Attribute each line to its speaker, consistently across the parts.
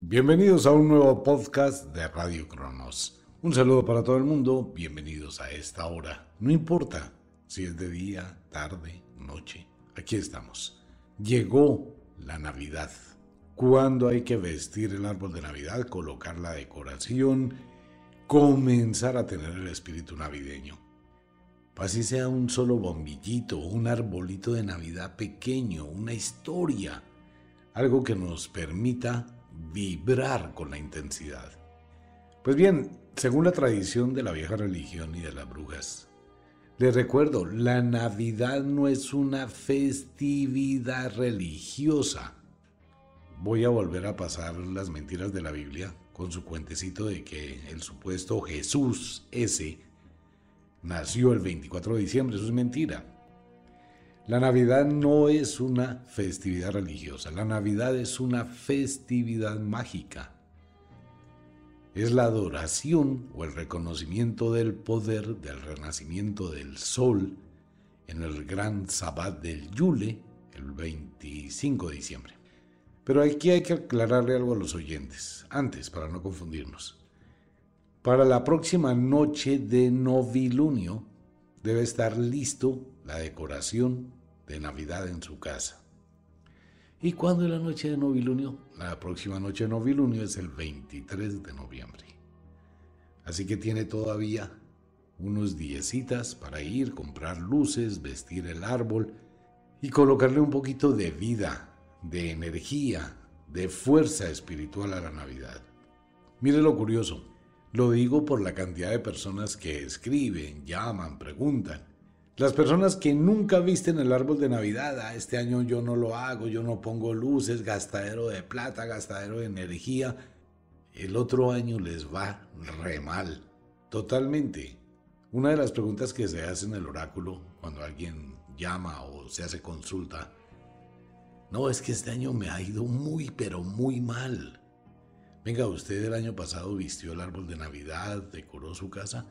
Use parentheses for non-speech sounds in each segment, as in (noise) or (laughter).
Speaker 1: Bienvenidos a un nuevo podcast de Radio Cronos. Un saludo para todo el mundo, bienvenidos a esta hora. No importa si es de día, tarde, noche, aquí estamos. Llegó la Navidad. ¿Cuándo hay que vestir el árbol de Navidad, colocar la decoración, comenzar a tener el espíritu navideño? Así sea un solo bombillito, un arbolito de Navidad pequeño, una historia, algo que nos permita vibrar con la intensidad. Pues bien, según la tradición de la vieja religión y de las brujas, les recuerdo, la Navidad no es una festividad religiosa. Voy a volver a pasar las mentiras de la Biblia con su cuentecito de que el supuesto Jesús ese nació el 24 de diciembre. Eso es mentira. La Navidad no es una festividad religiosa, la Navidad es una festividad mágica. Es la adoración o el reconocimiento del poder del renacimiento del sol en el gran Sabbat del Yule, el 25 de diciembre. Pero aquí hay que aclararle algo a los oyentes, antes, para no confundirnos. Para la próxima noche de novilunio debe estar listo la decoración de Navidad en su casa. ¿Y cuándo es la noche de novilunio? La próxima noche de novilunio es el 23 de noviembre. Así que tiene todavía unos diecitas para ir, comprar luces, vestir el árbol y colocarle un poquito de vida, de energía, de fuerza espiritual a la Navidad. Mire lo curioso, lo digo por la cantidad de personas que escriben, llaman, preguntan. Las personas que nunca visten el árbol de Navidad, ah, este año yo no lo hago, yo no pongo luces, gastadero de plata, gastadero de energía, el otro año les va re mal, totalmente. Una de las preguntas que se hace en el oráculo cuando alguien llama o se hace consulta, no, es que este año me ha ido muy, pero muy mal. Venga, usted el año pasado vistió el árbol de Navidad, decoró su casa.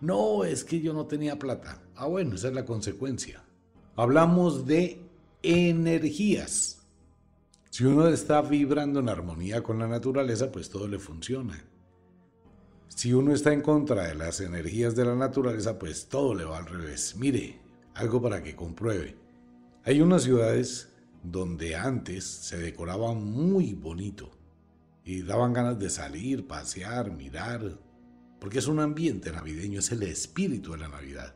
Speaker 1: No, es que yo no tenía plata. Ah, bueno, esa es la consecuencia. Hablamos de energías. Si uno está vibrando en armonía con la naturaleza, pues todo le funciona. Si uno está en contra de las energías de la naturaleza, pues todo le va al revés. Mire, algo para que compruebe. Hay unas ciudades donde antes se decoraba muy bonito y daban ganas de salir, pasear, mirar, porque es un ambiente navideño, es el espíritu de la Navidad.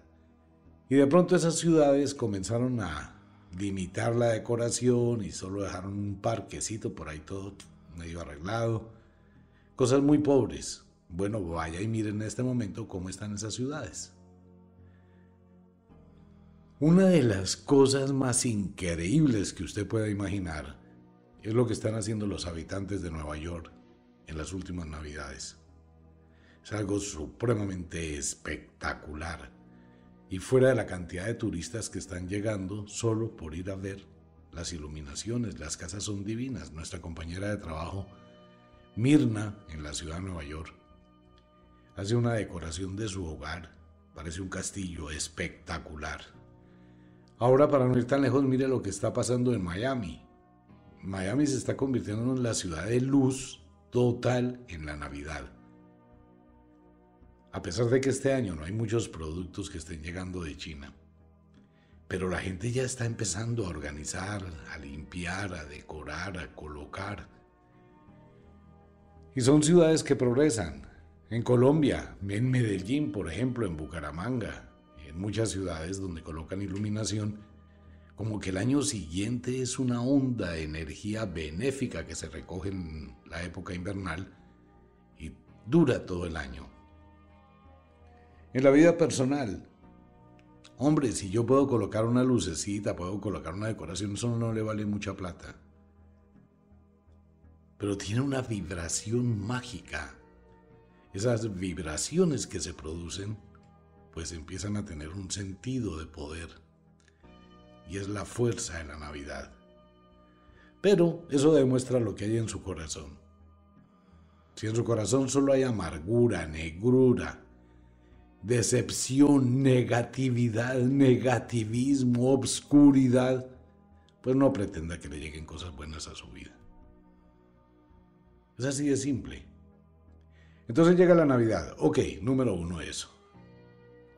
Speaker 1: Y de pronto esas ciudades comenzaron a limitar la decoración y solo dejaron un parquecito por ahí todo medio arreglado. Cosas muy pobres. Bueno, vaya y miren en este momento cómo están esas ciudades. Una de las cosas más increíbles que usted pueda imaginar es lo que están haciendo los habitantes de Nueva York en las últimas navidades. Es algo supremamente espectacular. Y fuera de la cantidad de turistas que están llegando solo por ir a ver las iluminaciones, las casas son divinas. Nuestra compañera de trabajo, Mirna, en la ciudad de Nueva York, hace una decoración de su hogar. Parece un castillo espectacular. Ahora, para no ir tan lejos, mire lo que está pasando en Miami. Miami se está convirtiendo en la ciudad de luz total en la Navidad. A pesar de que este año no hay muchos productos que estén llegando de China. Pero la gente ya está empezando a organizar, a limpiar, a decorar, a colocar. Y son ciudades que progresan. En Colombia, en Medellín, por ejemplo, en Bucaramanga, en muchas ciudades donde colocan iluminación, como que el año siguiente es una onda de energía benéfica que se recoge en la época invernal y dura todo el año. En la vida personal, hombre, si yo puedo colocar una lucecita, puedo colocar una decoración, eso no le vale mucha plata. Pero tiene una vibración mágica. Esas vibraciones que se producen, pues empiezan a tener un sentido de poder. Y es la fuerza de la Navidad. Pero eso demuestra lo que hay en su corazón. Si en su corazón solo hay amargura, negrura, decepción, negatividad, negativismo, obscuridad, pues no pretenda que le lleguen cosas buenas a su vida. Es así de simple. Entonces llega la Navidad. Ok, número uno eso.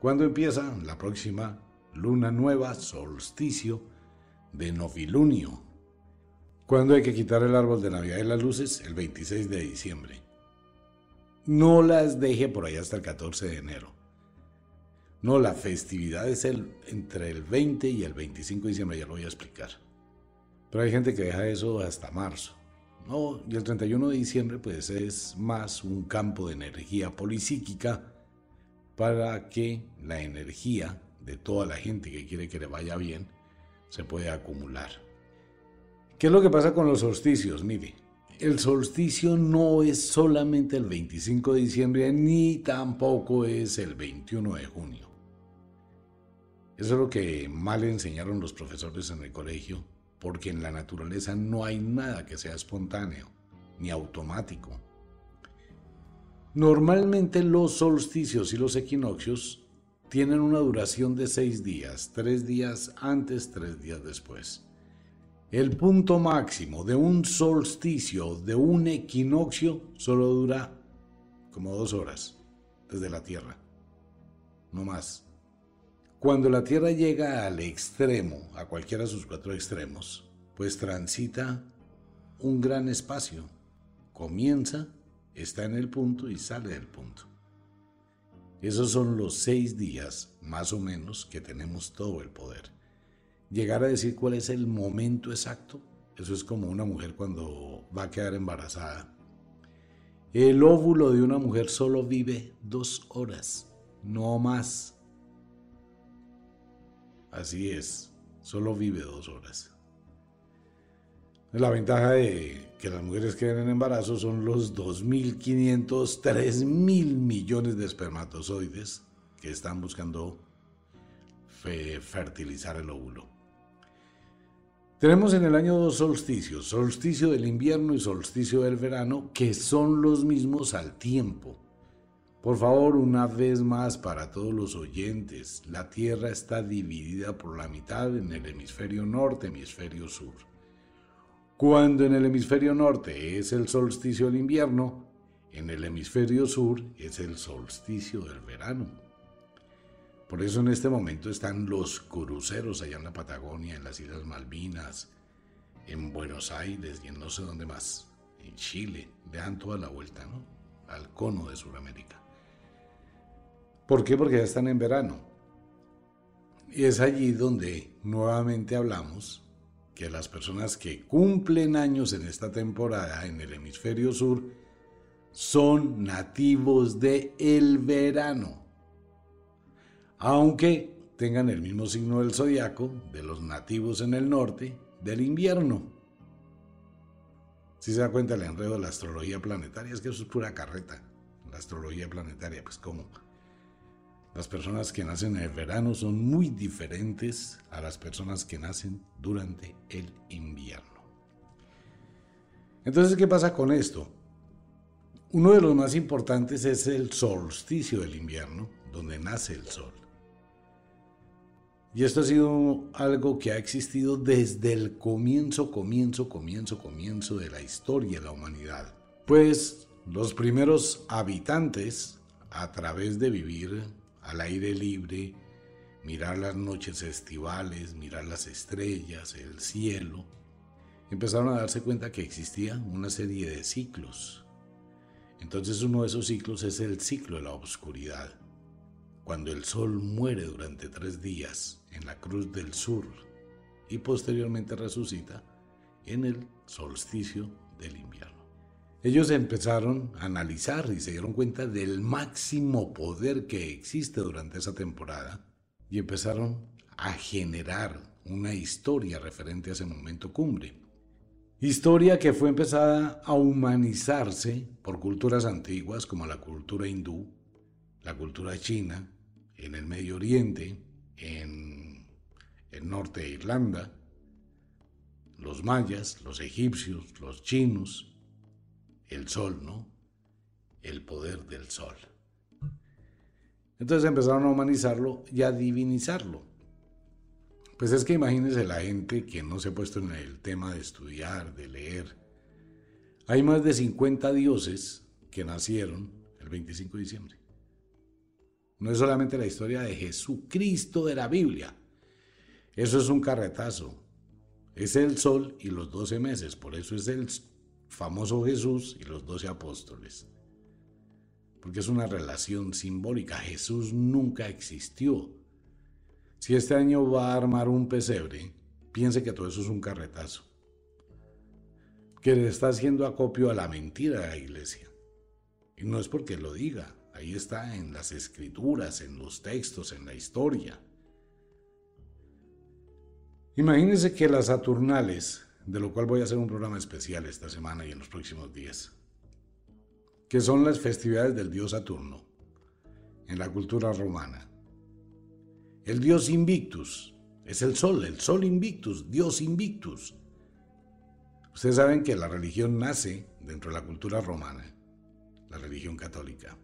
Speaker 1: ¿Cuándo empieza? La próxima luna nueva, solsticio de novilunio. ¿Cuándo hay que quitar el árbol de Navidad y las luces? El 26 de diciembre. No las deje por allá hasta el 14 de enero. No, la festividad es el, entre el 20 y el 25 de diciembre, ya lo voy a explicar. Pero hay gente que deja eso hasta marzo. No, y el 31 de diciembre pues es más un campo de energía polisíquica para que la energía de toda la gente que quiere que le vaya bien se pueda acumular. ¿Qué es lo que pasa con los solsticios? Mire, el solsticio no es solamente el 25 de diciembre ni tampoco es el 21 de junio. Eso es lo que mal enseñaron los profesores en el colegio, porque en la naturaleza no hay nada que sea espontáneo ni automático. Normalmente los solsticios y los equinoccios tienen una duración de seis días, tres días antes, tres días después. El punto máximo de un solsticio, de un equinoccio, solo dura como dos horas desde la Tierra, no más. Cuando la Tierra llega al extremo, a cualquiera de sus cuatro extremos, pues transita un gran espacio. Comienza, está en el punto y sale del punto. Esos son los seis días, más o menos, que tenemos todo el poder. Llegar a decir cuál es el momento exacto, eso es como una mujer cuando va a quedar embarazada. El óvulo de una mujer solo vive dos horas, no más. Así es, solo vive dos horas. La ventaja de que las mujeres queden en embarazo son los 2.500, 3.000 millones de espermatozoides que están buscando fertilizar el óvulo. Tenemos en el año dos solsticios, solsticio del invierno y solsticio del verano, que son los mismos al tiempo. Por favor, una vez más para todos los oyentes, la Tierra está dividida por la mitad en el hemisferio norte, hemisferio sur. Cuando en el hemisferio norte es el solsticio del invierno, en el hemisferio sur es el solsticio del verano. Por eso en este momento están los cruceros allá en la Patagonia, en las Islas Malvinas, en Buenos Aires y en no sé dónde más, en Chile, dan toda la vuelta, ¿no? Al cono de Sudamérica. ¿Por qué? Porque ya están en verano. Y es allí donde nuevamente hablamos que las personas que cumplen años en esta temporada en el hemisferio sur son nativos de el verano. Aunque tengan el mismo signo del zodiaco de los nativos en el norte del invierno. Si se da cuenta el enredo de la astrología planetaria, es que eso es pura carreta. La astrología planetaria, pues como las personas que nacen en el verano son muy diferentes a las personas que nacen durante el invierno. Entonces, ¿qué pasa con esto? Uno de los más importantes es el solsticio del invierno, donde nace el sol. Y esto ha sido algo que ha existido desde el comienzo, comienzo, comienzo, comienzo de la historia de la humanidad. Pues los primeros habitantes, a través de vivir al aire libre, mirar las noches estivales, mirar las estrellas, el cielo, empezaron a darse cuenta que existía una serie de ciclos. Entonces uno de esos ciclos es el ciclo de la oscuridad, cuando el sol muere durante tres días en la cruz del sur y posteriormente resucita en el solsticio del invierno. Ellos empezaron a analizar y se dieron cuenta del máximo poder que existe durante esa temporada y empezaron a generar una historia referente a ese momento cumbre. Historia que fue empezada a humanizarse por culturas antiguas como la cultura hindú, la cultura china, en el Medio Oriente, en el norte de Irlanda, los mayas, los egipcios, los chinos, el sol, ¿no? El poder del sol. Entonces empezaron a humanizarlo y a divinizarlo. Pues es que imagínense la gente que no se ha puesto en el tema de estudiar, de leer, Hay más de 50 dioses que nacieron el 25 de diciembre. No es solamente la historia de Jesucristo de la Biblia. Eso es un carretazo. Es el sol y los doce meses. Por eso es el famoso Jesús y los doce apóstoles. Porque es una relación simbólica. Jesús nunca existió. Si este año va a armar un pesebre, piense que todo eso es un carretazo. Que le está haciendo acopio a la mentira de la iglesia. Y no es porque lo diga. Ahí está en las escrituras, en los textos, en la historia. Imagínense que las Saturnales, de lo cual voy a hacer un programa especial esta semana y en los próximos días, que son las festividades del dios Saturno en la cultura romana. El dios Invictus es el sol, el sol Invictus, dios Invictus. Ustedes saben que la religión nace dentro de la cultura romana, la religión católica.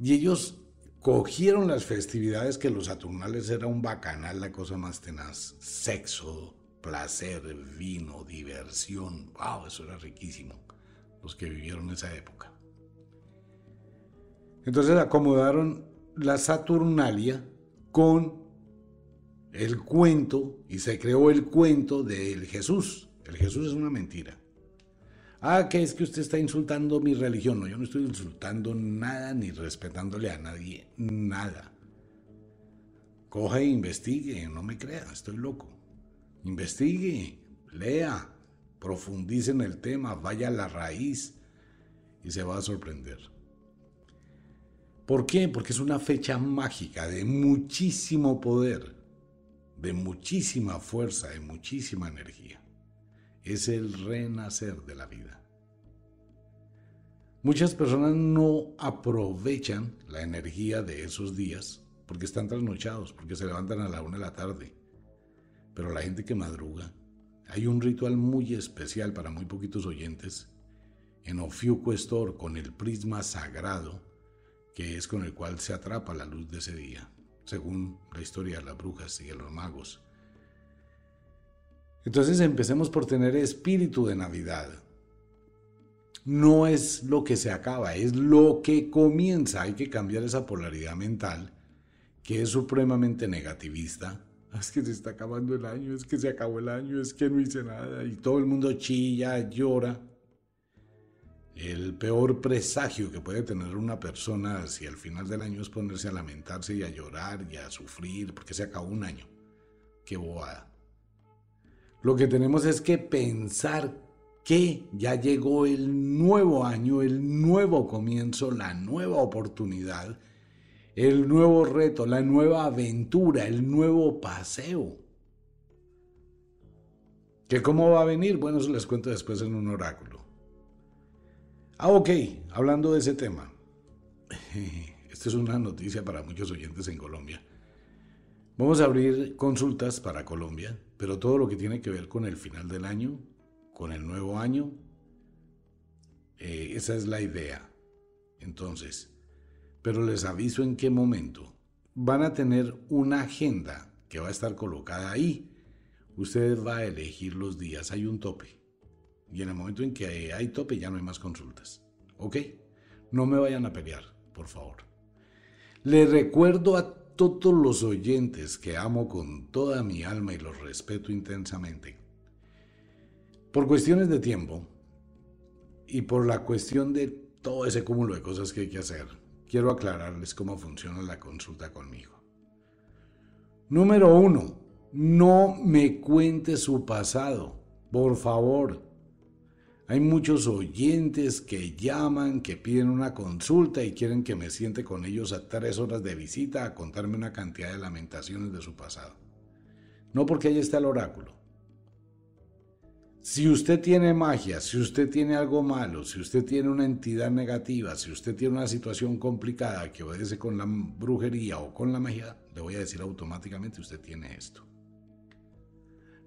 Speaker 1: Y ellos cogieron las festividades que los Saturnales era un bacanal, la cosa más tenaz. Sexo, placer, vino, diversión. ¡Wow! Eso era riquísimo. Los que vivieron esa época. Entonces acomodaron la Saturnalia con el cuento y se creó el cuento del Jesús. El Jesús es una mentira. Ah, que es que usted está insultando mi religión. No, yo no estoy insultando nada ni respetándole a nadie, nada. Coja e investigue, no me crea, estoy loco. Investigue, lea, profundice en el tema, vaya a la raíz y se va a sorprender. ¿Por qué? Porque es una fecha mágica de muchísimo poder, de muchísima fuerza, de muchísima energía es el renacer de la vida. Muchas personas no aprovechan la energía de esos días porque están trasnochados, porque se levantan a la una de la tarde. Pero la gente que madruga, hay un ritual muy especial para muy poquitos oyentes en Ofiuco Estor con el prisma sagrado, que es con el cual se atrapa la luz de ese día, según la historia de las brujas y de los magos. Entonces empecemos por tener espíritu de Navidad. No es lo que se acaba, es lo que comienza. Hay que cambiar esa polaridad mental que es supremamente negativista. (laughs) Es que se está acabando el año, es que se acabó el año, es que no hice nada y todo el mundo chilla, llora. El peor presagio que puede tener una persona hacia el final del año es ponerse a lamentarse y a llorar y a sufrir porque se acabó un año. Qué bobada. Lo que tenemos es que pensar que ya llegó el nuevo año, el nuevo comienzo, la nueva oportunidad, el nuevo reto, la nueva aventura, el nuevo paseo. ¿Que cómo va a venir? Bueno, eso les cuento después en un oráculo. Ah, ok, hablando de ese tema. (laughs) Esta es una noticia para muchos oyentes en Colombia. Vamos a abrir consultas para Colombia pero todo lo que tiene que ver con el final del año, con el nuevo año, eh, esa es la idea. Entonces, pero les aviso en qué momento. Van a tener una agenda que va a estar colocada ahí. Ustedes van a elegir los días, hay un tope. Y en el momento en que hay tope ya no hay más consultas. ¿Ok? No me vayan a pelear, por favor. Les recuerdo a todos los oyentes que amo con toda mi alma y los respeto intensamente. Por cuestiones de tiempo y por la cuestión de todo ese cúmulo de cosas que hay que hacer, quiero aclararles cómo funciona la consulta conmigo. Número uno, no me cuente su pasado, por favor. Hay muchos oyentes que llaman, que piden una consulta y quieren que me siente con ellos a tres horas de visita a contarme una cantidad de lamentaciones de su pasado. No porque ahí está el oráculo. Si usted tiene magia, si usted tiene algo malo, si usted tiene una entidad negativa, si usted tiene una situación complicada que obedece con la brujería o con la magia, le voy a decir automáticamente usted tiene esto.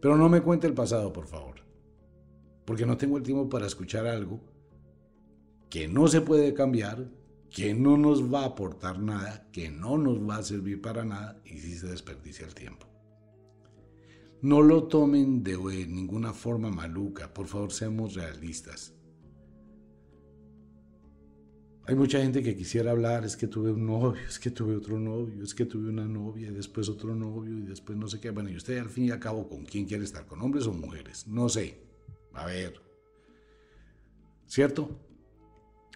Speaker 1: Pero no me cuente el pasado, por favor porque no tengo el tiempo para escuchar algo que no se puede cambiar, que no nos va a aportar nada, que no nos va a servir para nada y si se desperdicia el tiempo. No lo tomen de ninguna forma maluca, por favor seamos realistas. Hay mucha gente que quisiera hablar, es que tuve un novio, es que tuve otro novio, es que tuve una novia y después otro novio y después no sé qué. Bueno, y usted al fin y al cabo, ¿con quién quiere estar? ¿Con hombres o mujeres? No sé. A ver. ¿Cierto?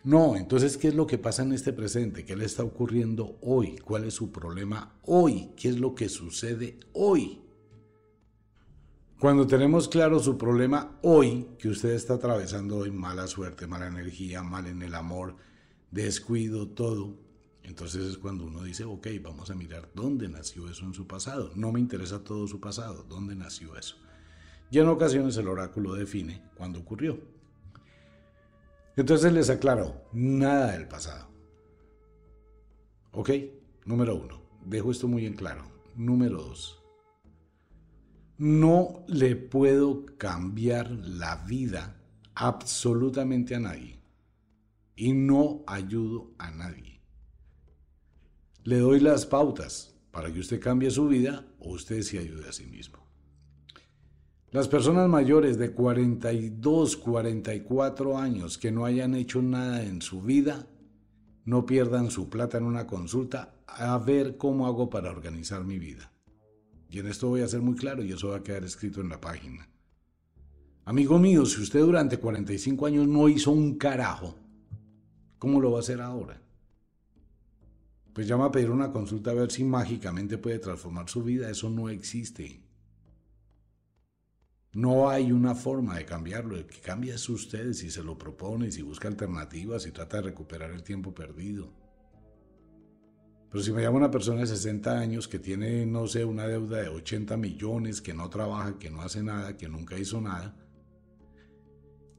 Speaker 1: No, entonces, ¿qué es lo que pasa en este presente? ¿Qué le está ocurriendo hoy? ¿Cuál es su problema hoy? ¿Qué es lo que sucede hoy? Cuando tenemos claro su problema hoy, que usted está atravesando hoy, mala suerte, mala energía, mal en el amor, descuido, todo. Entonces es cuando uno dice, ok, vamos a mirar dónde nació eso en su pasado. No me interesa todo su pasado, dónde nació eso. Y en ocasiones el oráculo define cuándo ocurrió. Entonces les aclaro, nada del pasado. ¿Ok? Número uno. Dejo esto muy en claro. Número dos. No le puedo cambiar la vida absolutamente a nadie y no ayudo a nadie. Le doy las pautas para que usted cambie su vida o usted se ayude a sí mismo. Las personas mayores de 42, 44 años que no hayan hecho nada en su vida, no pierdan su plata en una consulta a ver cómo hago para organizar mi vida. Y en esto voy a ser muy claro y eso va a quedar escrito en la página. Amigo mío, si usted durante 45 años no hizo un carajo, ¿Cómo lo va a hacer ahora? Pues llama a pedir una consulta a ver si mágicamente puede transformar su vida. Eso no existe. No hay una forma de cambiarlo. El que cambia es usted si se lo propone, si busca alternativas, y trata de recuperar el tiempo perdido. Pero si me llama una persona de 60 años que tiene, no sé, una deuda de 80 millones, que no trabaja, que no hace nada, que nunca hizo nada,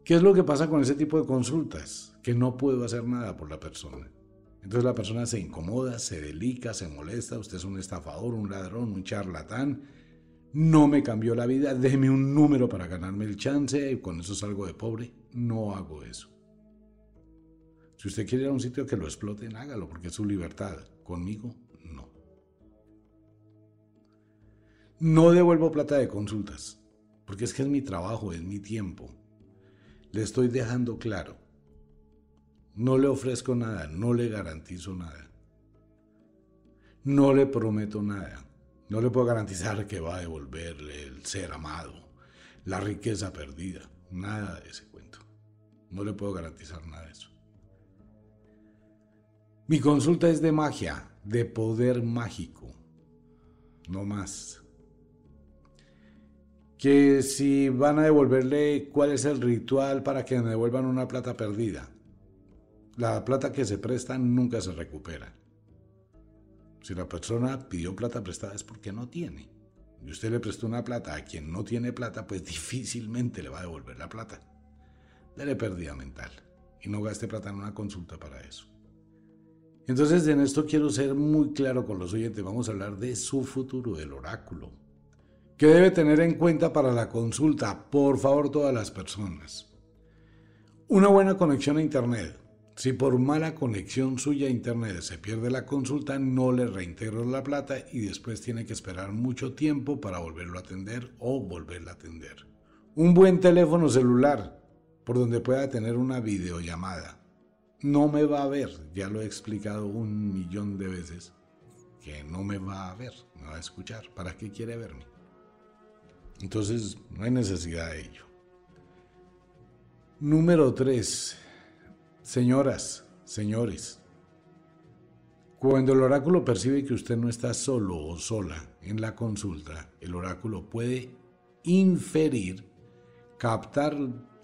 Speaker 1: ¿qué es lo que pasa con ese tipo de consultas? que no puedo hacer nada por la persona. Entonces la persona se incomoda, se delica, se molesta, usted es un estafador, un ladrón, un charlatán, no me cambió la vida, déjeme un número para ganarme el chance y con eso salgo de pobre. No hago eso. Si usted quiere ir a un sitio que lo exploten, hágalo, porque es su libertad. Conmigo, no. No devuelvo plata de consultas, porque es que es mi trabajo, es mi tiempo. Le estoy dejando claro. No le ofrezco nada, no le garantizo nada. No le prometo nada. No le puedo garantizar que va a devolverle el ser amado, la riqueza perdida. Nada de ese cuento. No le puedo garantizar nada de eso. Mi consulta es de magia, de poder mágico. No más. Que si van a devolverle, ¿cuál es el ritual para que me devuelvan una plata perdida? La plata que se presta nunca se recupera. Si la persona pidió plata prestada es porque no tiene. Y usted le prestó una plata a quien no tiene plata, pues difícilmente le va a devolver la plata. Dele pérdida mental y no gaste plata en una consulta para eso. Entonces en esto quiero ser muy claro con los oyentes. Vamos a hablar de su futuro, del oráculo. ¿Qué debe tener en cuenta para la consulta? Por favor, todas las personas. Una buena conexión a Internet si por mala conexión suya a internet se pierde la consulta, no le reintegro la plata y después tiene que esperar mucho tiempo para volverlo a atender o volverla a atender. Un buen teléfono celular por donde pueda tener una videollamada. No me va a ver, ya lo he explicado un millón de veces, que no me va a ver, me va a escuchar. ¿Para qué quiere verme? Entonces, no hay necesidad de ello. Número 3 Señoras, señores, cuando el oráculo percibe que usted no está solo o sola en la consulta, el oráculo puede inferir, captar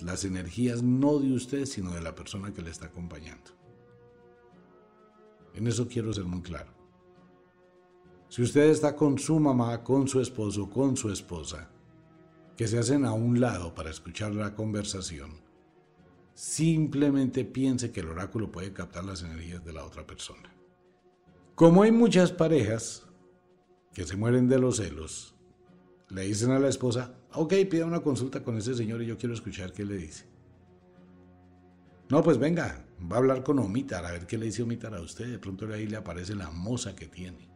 Speaker 1: las energías no de usted, sino de la persona que le está acompañando. En eso quiero ser muy claro. Si usted está con su mamá, con su esposo, con su esposa, que se hacen a un lado para escuchar la conversación, Simplemente piense que el oráculo puede captar las energías de la otra persona. Como hay muchas parejas que se mueren de los celos, le dicen a la esposa, ok, pida una consulta con ese señor y yo quiero escuchar qué le dice. No, pues venga, va a hablar con Omitar, a ver qué le dice Omitar a usted. De pronto ahí le aparece la moza que tiene.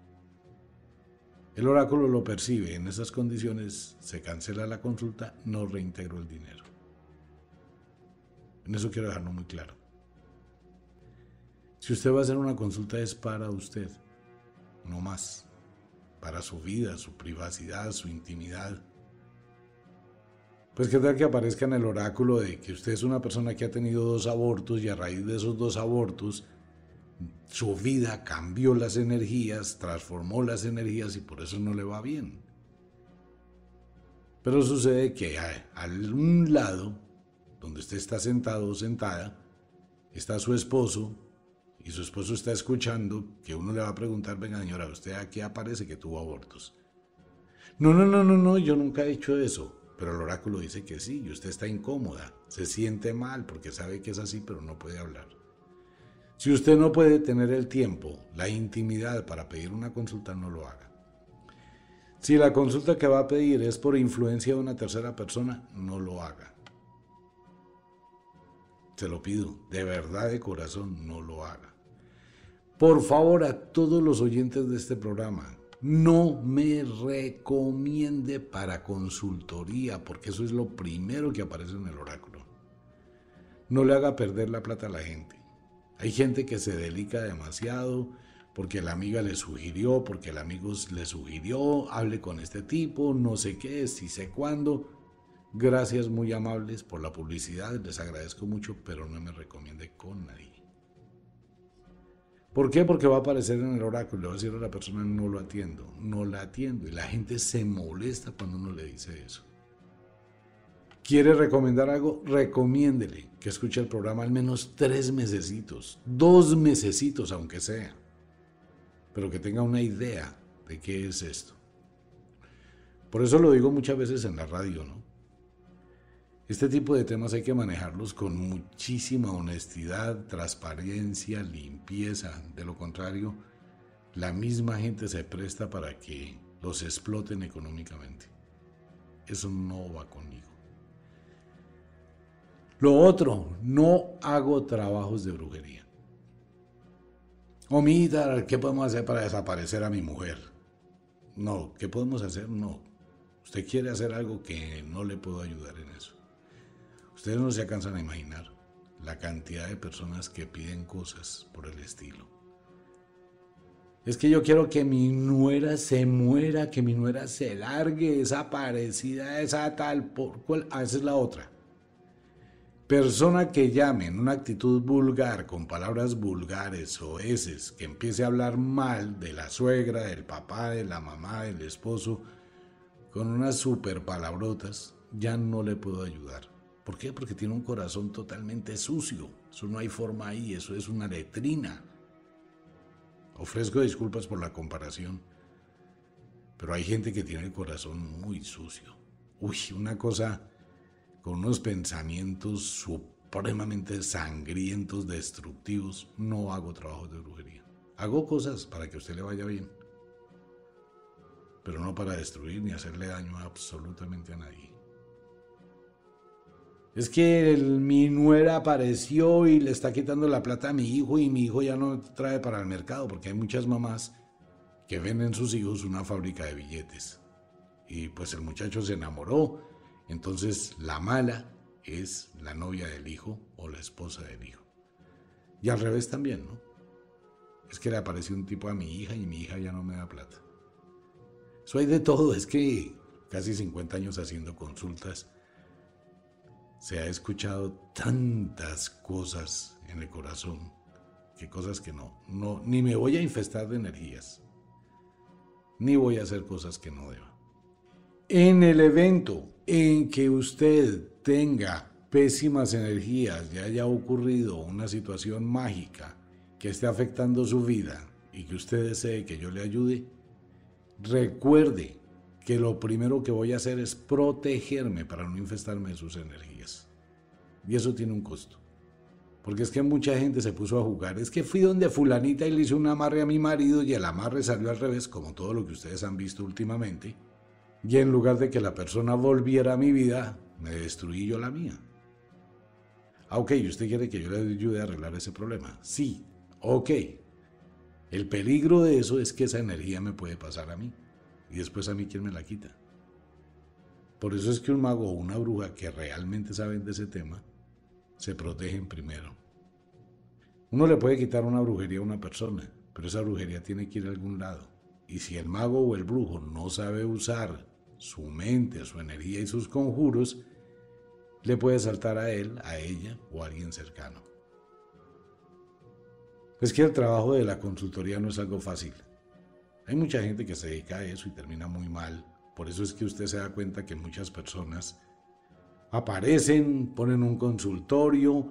Speaker 1: El oráculo lo percibe, en esas condiciones se cancela la consulta, no reintegro el dinero. En eso quiero dejarlo muy claro. Si usted va a hacer una consulta es para usted, no más, para su vida, su privacidad, su intimidad. Pues qué tal que aparezca en el oráculo de que usted es una persona que ha tenido dos abortos y a raíz de esos dos abortos su vida cambió las energías, transformó las energías y por eso no le va bien. Pero sucede que a, un lado, donde usted está sentado o sentada, está su esposo y su esposo está escuchando que uno le va a preguntar, venga señora, usted aquí aparece que tuvo abortos. No, no, no, no, no, yo nunca he hecho eso. Pero el oráculo dice que sí, y usted está incómoda, se siente mal porque sabe que es así, pero no puede hablar. Si usted no puede tener el tiempo, la intimidad para pedir una consulta, no lo haga. Si la consulta que va a pedir es por influencia de una tercera persona, no lo haga. Se lo pido, de verdad de corazón, no lo haga. Por favor, a todos los oyentes de este programa, no me recomiende para consultoría, porque eso es lo primero que aparece en el oráculo. No le haga perder la plata a la gente. Hay gente que se delica demasiado porque la amiga le sugirió, porque el amigo le sugirió, hable con este tipo, no sé qué, si sé cuándo. Gracias muy amables por la publicidad, les agradezco mucho, pero no me recomiende con nadie. ¿Por qué? Porque va a aparecer en el oráculo, le va a decir a la persona no lo atiendo, no la atiendo. Y la gente se molesta cuando uno le dice eso. ¿Quiere recomendar algo? Recomiéndele que escuche el programa al menos tres mesecitos, dos mesecitos aunque sea, pero que tenga una idea de qué es esto. Por eso lo digo muchas veces en la radio, ¿no? Este tipo de temas hay que manejarlos con muchísima honestidad, transparencia, limpieza. De lo contrario, la misma gente se presta para que los exploten económicamente. Eso no va conmigo. Lo otro, no hago trabajos de brujería. Omita, ¿qué podemos hacer para desaparecer a mi mujer? No, ¿qué podemos hacer? No. Usted quiere hacer algo que no le puedo ayudar en eso. Ustedes no se alcanzan a imaginar la cantidad de personas que piden cosas por el estilo. Es que yo quiero que mi nuera se muera, que mi nuera se largue, esa parecida, esa tal, por cual, ah, esa es la otra. Persona que llame en una actitud vulgar, con palabras vulgares o eses, que empiece a hablar mal de la suegra, del papá, de la mamá, del esposo, con unas super palabrotas, ya no le puedo ayudar. ¿Por qué? Porque tiene un corazón totalmente sucio. Eso no hay forma ahí, eso es una letrina. Ofrezco disculpas por la comparación, pero hay gente que tiene el corazón muy sucio. Uy, una cosa con unos pensamientos supremamente sangrientos, destructivos, no hago trabajos de brujería. Hago cosas para que a usted le vaya bien, pero no para destruir ni hacerle daño absolutamente a nadie. Es que mi nuera apareció y le está quitando la plata a mi hijo y mi hijo ya no trae para el mercado porque hay muchas mamás que ven en sus hijos una fábrica de billetes. Y pues el muchacho se enamoró entonces la mala es la novia del hijo o la esposa del hijo. Y al revés también, ¿no? Es que le apareció un tipo a mi hija y mi hija ya no me da plata. Eso hay de todo, es que casi 50 años haciendo consultas, se ha escuchado tantas cosas en el corazón, que cosas que no, no, ni me voy a infestar de energías, ni voy a hacer cosas que no deba. En el evento en que usted tenga pésimas energías y haya ocurrido una situación mágica que esté afectando su vida y que usted desee que yo le ayude, recuerde que lo primero que voy a hacer es protegerme para no infestarme de sus energías. Y eso tiene un costo. Porque es que mucha gente se puso a jugar. Es que fui donde fulanita y le hice un amarre a mi marido y el amarre salió al revés, como todo lo que ustedes han visto últimamente y en lugar de que la persona volviera a mi vida, me destruí yo la mía. Ah, ok, ¿usted quiere que yo le ayude a arreglar ese problema? Sí, ok. El peligro de eso es que esa energía me puede pasar a mí. Y después a mí, ¿quién me la quita? Por eso es que un mago o una bruja que realmente saben de ese tema, se protegen primero. Uno le puede quitar una brujería a una persona, pero esa brujería tiene que ir a algún lado. Y si el mago o el brujo no sabe usar su mente, su energía y sus conjuros, le puede saltar a él, a ella o a alguien cercano. Es que el trabajo de la consultoría no es algo fácil. Hay mucha gente que se dedica a eso y termina muy mal. Por eso es que usted se da cuenta que muchas personas aparecen, ponen un consultorio,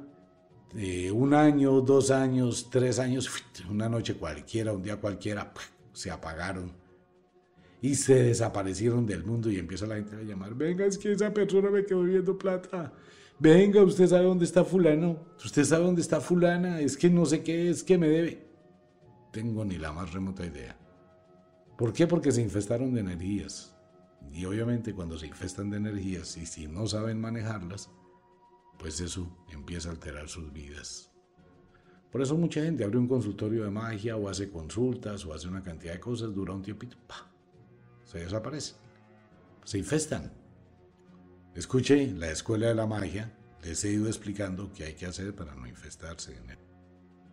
Speaker 1: eh, un año, dos años, tres años, una noche cualquiera, un día cualquiera, se apagaron y se desaparecieron del mundo y empieza la gente a llamar, venga, es que esa persona me quedó viendo plata. Venga, usted sabe dónde está fulano, usted sabe dónde está fulana, es que no sé qué es que me debe. Tengo ni la más remota idea. ¿Por qué? Porque se infestaron de energías. Y obviamente cuando se infestan de energías y si no saben manejarlas, pues eso empieza a alterar sus vidas. Por eso mucha gente abre un consultorio de magia o hace consultas o hace una cantidad de cosas, dura un tiempito, ¡pah! se desaparecen, se infestan. Escuche la escuela de la magia, les he ido explicando qué hay que hacer para no infestarse.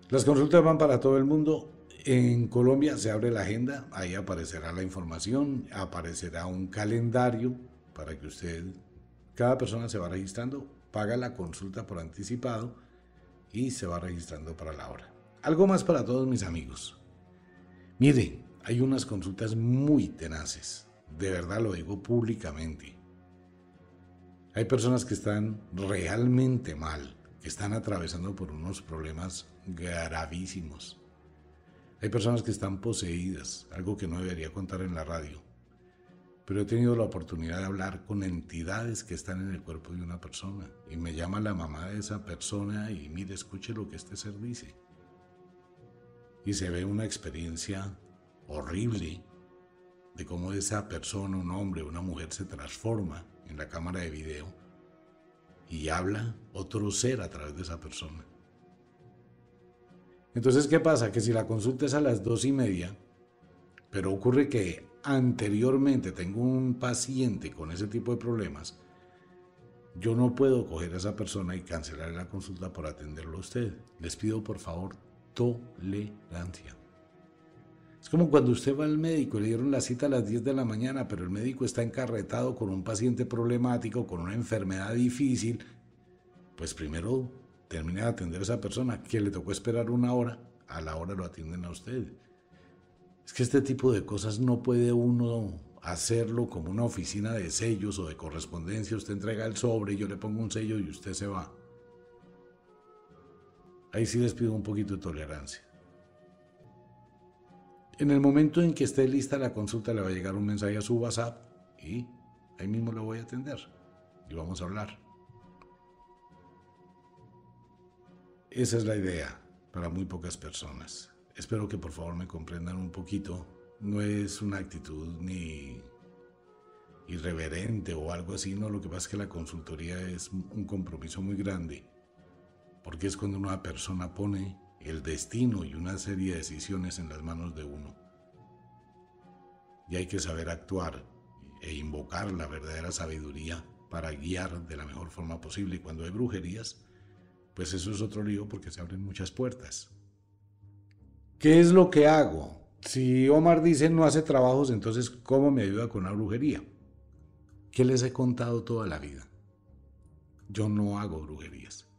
Speaker 1: Las consultas van para todo el mundo. En Colombia se abre la agenda, ahí aparecerá la información, aparecerá un calendario para que usted, cada persona se va registrando, paga la consulta por anticipado y se va registrando para la hora. Algo más para todos mis amigos. Miren, hay unas consultas muy tenaces, de verdad lo digo públicamente. Hay personas que están realmente mal, que están atravesando por unos problemas gravísimos. Hay personas que están poseídas, algo que no debería contar en la radio. Pero he tenido la oportunidad de hablar con entidades que están en el cuerpo de una persona. Y me llama la mamá de esa persona y mire, escuche lo que este ser dice. Y se ve una experiencia horrible de cómo esa persona, un hombre una mujer se transforma en la cámara de video y habla otro ser a través de esa persona. Entonces, ¿qué pasa? Que si la consulta es a las dos y media, pero ocurre que anteriormente tengo un paciente con ese tipo de problemas, yo no puedo coger a esa persona y cancelar la consulta por atenderlo a usted. Les pido por favor tolerancia. Es como cuando usted va al médico y le dieron la cita a las 10 de la mañana, pero el médico está encarretado con un paciente problemático, con una enfermedad difícil. Pues primero termine de atender a esa persona, que le tocó esperar una hora, a la hora lo atienden a usted. Es que este tipo de cosas no puede uno hacerlo como una oficina de sellos o de correspondencia. Usted entrega el sobre yo le pongo un sello y usted se va. Ahí sí les pido un poquito de tolerancia. En el momento en que esté lista la consulta le va a llegar un mensaje a su WhatsApp y ahí mismo lo voy a atender y vamos a hablar. Esa es la idea para muy pocas personas. Espero que por favor me comprendan un poquito. No es una actitud ni irreverente o algo así, no, lo que pasa es que la consultoría es un compromiso muy grande, porque es cuando una persona pone el destino y una serie de decisiones en las manos de uno. Y hay que saber actuar e invocar la verdadera sabiduría para guiar de la mejor forma posible. Y cuando hay brujerías, pues eso es otro lío porque se abren muchas puertas. ¿Qué es lo que hago? Si Omar dice no hace trabajos, entonces ¿cómo me ayuda con la brujería? ¿Qué les he contado toda la vida? Yo no hago brujerías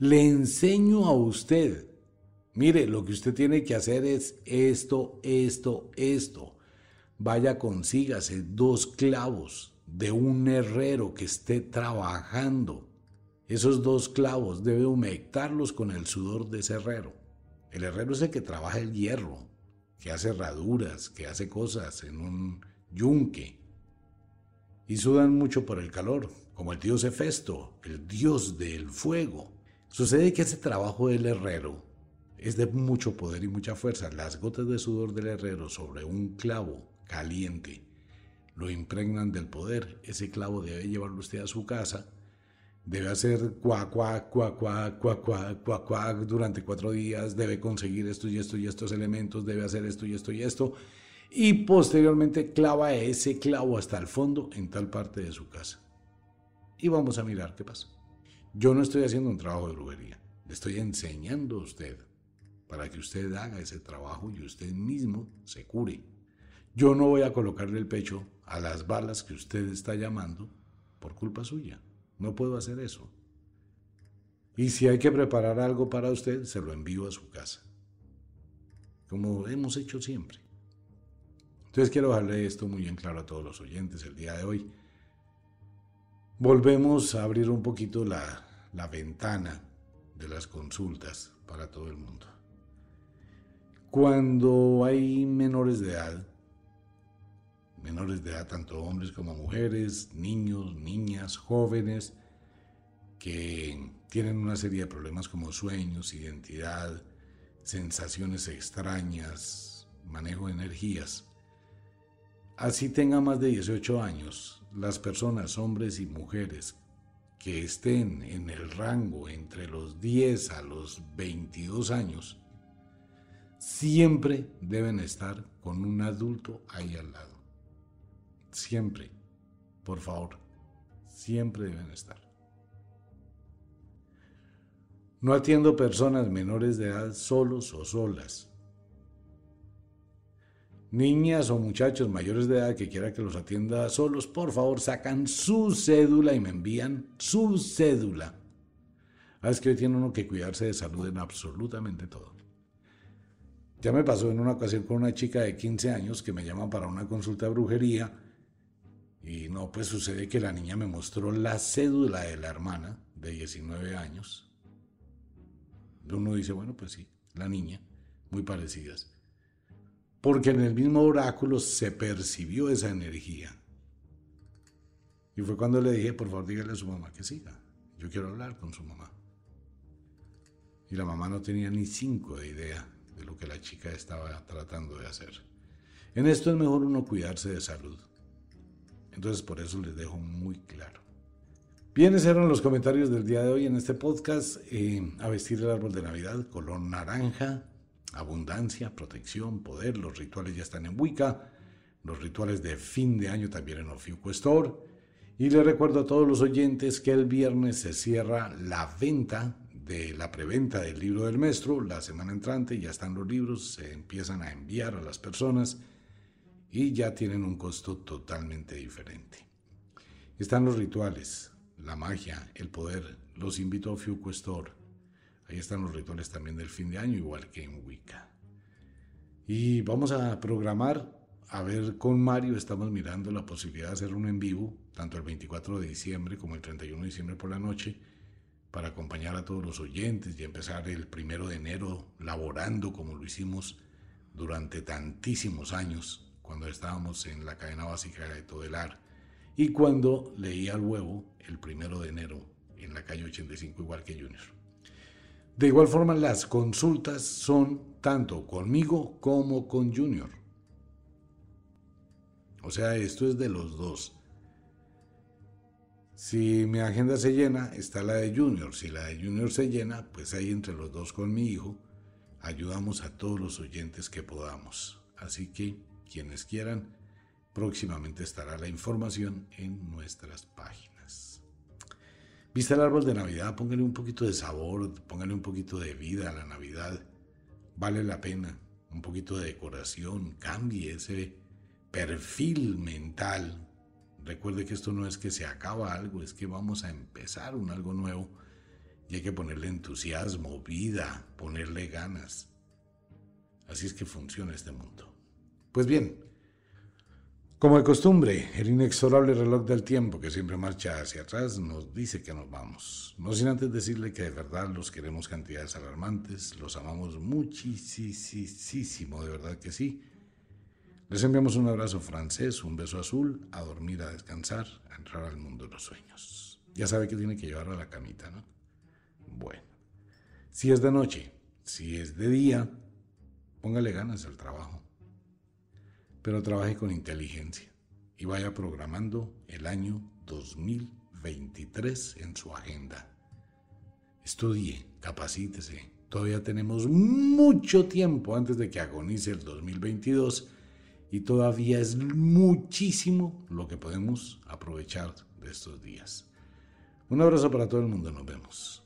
Speaker 1: le enseño a usted. Mire, lo que usted tiene que hacer es esto, esto, esto. Vaya, consígase dos clavos de un herrero que esté trabajando. Esos dos clavos debe humectarlos con el sudor de ese herrero. El herrero es el que trabaja el hierro, que hace herraduras, que hace cosas en un yunque. Y sudan mucho por el calor, como el dios Hefesto, el dios del fuego. Sucede que ese trabajo del herrero es de mucho poder y mucha fuerza. Las gotas de sudor del herrero sobre un clavo caliente lo impregnan del poder. Ese clavo debe llevarlo usted a su casa. Debe hacer cuac, cuac, cuac, cuac, cuac, cuac, cuac, cuac durante cuatro días. Debe conseguir esto y esto y estos elementos. Debe hacer esto y esto y esto. Y posteriormente clava ese clavo hasta el fondo en tal parte de su casa. Y vamos a mirar qué pasa. Yo no estoy haciendo un trabajo de brujería. Le estoy enseñando a usted para que usted haga ese trabajo y usted mismo se cure. Yo no voy a colocarle el pecho a las balas que usted está llamando por culpa suya. No puedo hacer eso. Y si hay que preparar algo para usted, se lo envío a su casa. Como hemos hecho siempre. Entonces quiero dejarle esto muy bien claro a todos los oyentes el día de hoy. Volvemos a abrir un poquito la, la ventana de las consultas para todo el mundo. Cuando hay menores de edad, menores de edad, tanto hombres como mujeres, niños, niñas, jóvenes, que tienen una serie de problemas como sueños, identidad, sensaciones extrañas, manejo de energías. Así tenga más de 18 años, las personas, hombres y mujeres, que estén en el rango entre los 10 a los 22 años, siempre deben estar con un adulto ahí al lado. Siempre, por favor, siempre deben estar. No atiendo personas menores de edad solos o solas. Niñas o muchachos mayores de edad que quiera que los atienda solos, por favor sacan su cédula y me envían su cédula. Ah, es que hoy tiene uno que cuidarse de salud en absolutamente todo. Ya me pasó en una ocasión con una chica de 15 años que me llama para una consulta de brujería y no, pues sucede que la niña me mostró la cédula de la hermana de 19 años. Uno dice, bueno, pues sí, la niña, muy parecidas. Porque en el mismo oráculo se percibió esa energía. Y fue cuando le dije, por favor, dígale a su mamá que siga. Yo quiero hablar con su mamá. Y la mamá no tenía ni cinco de idea de lo que la chica estaba tratando de hacer. En esto es mejor uno cuidarse de salud. Entonces por eso les dejo muy claro. Bien, esos eran los comentarios del día de hoy en este podcast. Eh, a vestir el árbol de Navidad, color naranja, abundancia, protección, poder. Los rituales ya están en Wicca. Los rituales de fin de año también en Ofiuco Store. Y les recuerdo a todos los oyentes que el viernes se cierra la venta de la preventa del libro del maestro, la semana entrante ya están los libros, se empiezan a enviar a las personas y ya tienen un costo totalmente diferente. Están los rituales, la magia, el poder. Los invito a Fiuco Store. Ahí están los rituales también del fin de año, igual que en Wicca. Y vamos a programar, a ver con Mario, estamos mirando la posibilidad de hacer un en vivo, tanto el 24 de diciembre como el 31 de diciembre por la noche, para acompañar a todos los oyentes y empezar el primero de enero laborando como lo hicimos durante tantísimos años cuando estábamos en la cadena básica de Todelar y cuando leía al huevo el primero de enero en la calle 85 igual que Junior. De igual forma las consultas son tanto conmigo como con Junior. O sea, esto es de los dos. Si mi agenda se llena, está la de Junior. Si la de Junior se llena, pues ahí entre los dos con mi hijo, ayudamos a todos los oyentes que podamos. Así que, quienes quieran, próximamente estará la información en nuestras páginas. Vista el árbol de Navidad, póngale un poquito de sabor, póngale un poquito de vida a la Navidad. Vale la pena. Un poquito de decoración, cambie ese perfil mental Recuerde que esto no es que se acaba algo, es que vamos a empezar un algo nuevo y hay que ponerle entusiasmo, vida, ponerle ganas. Así es que funciona este mundo. Pues bien, como de costumbre, el inexorable reloj del tiempo que siempre marcha hacia atrás nos dice que nos vamos. No sin antes decirle que de verdad los queremos cantidades alarmantes, los amamos muchísimo, de verdad que sí. Les enviamos un abrazo francés, un beso azul, a dormir, a descansar, a entrar al mundo de los sueños. Ya sabe que tiene que llevar a la camita, ¿no? Bueno, si es de noche, si es de día, póngale ganas al trabajo. Pero trabaje con inteligencia y vaya programando el año 2023 en su agenda. Estudie, capacítese. Todavía tenemos mucho tiempo antes de que agonice el 2022 y todavía es muchísimo lo que podemos aprovechar de estos días. Un abrazo para todo el mundo, nos vemos.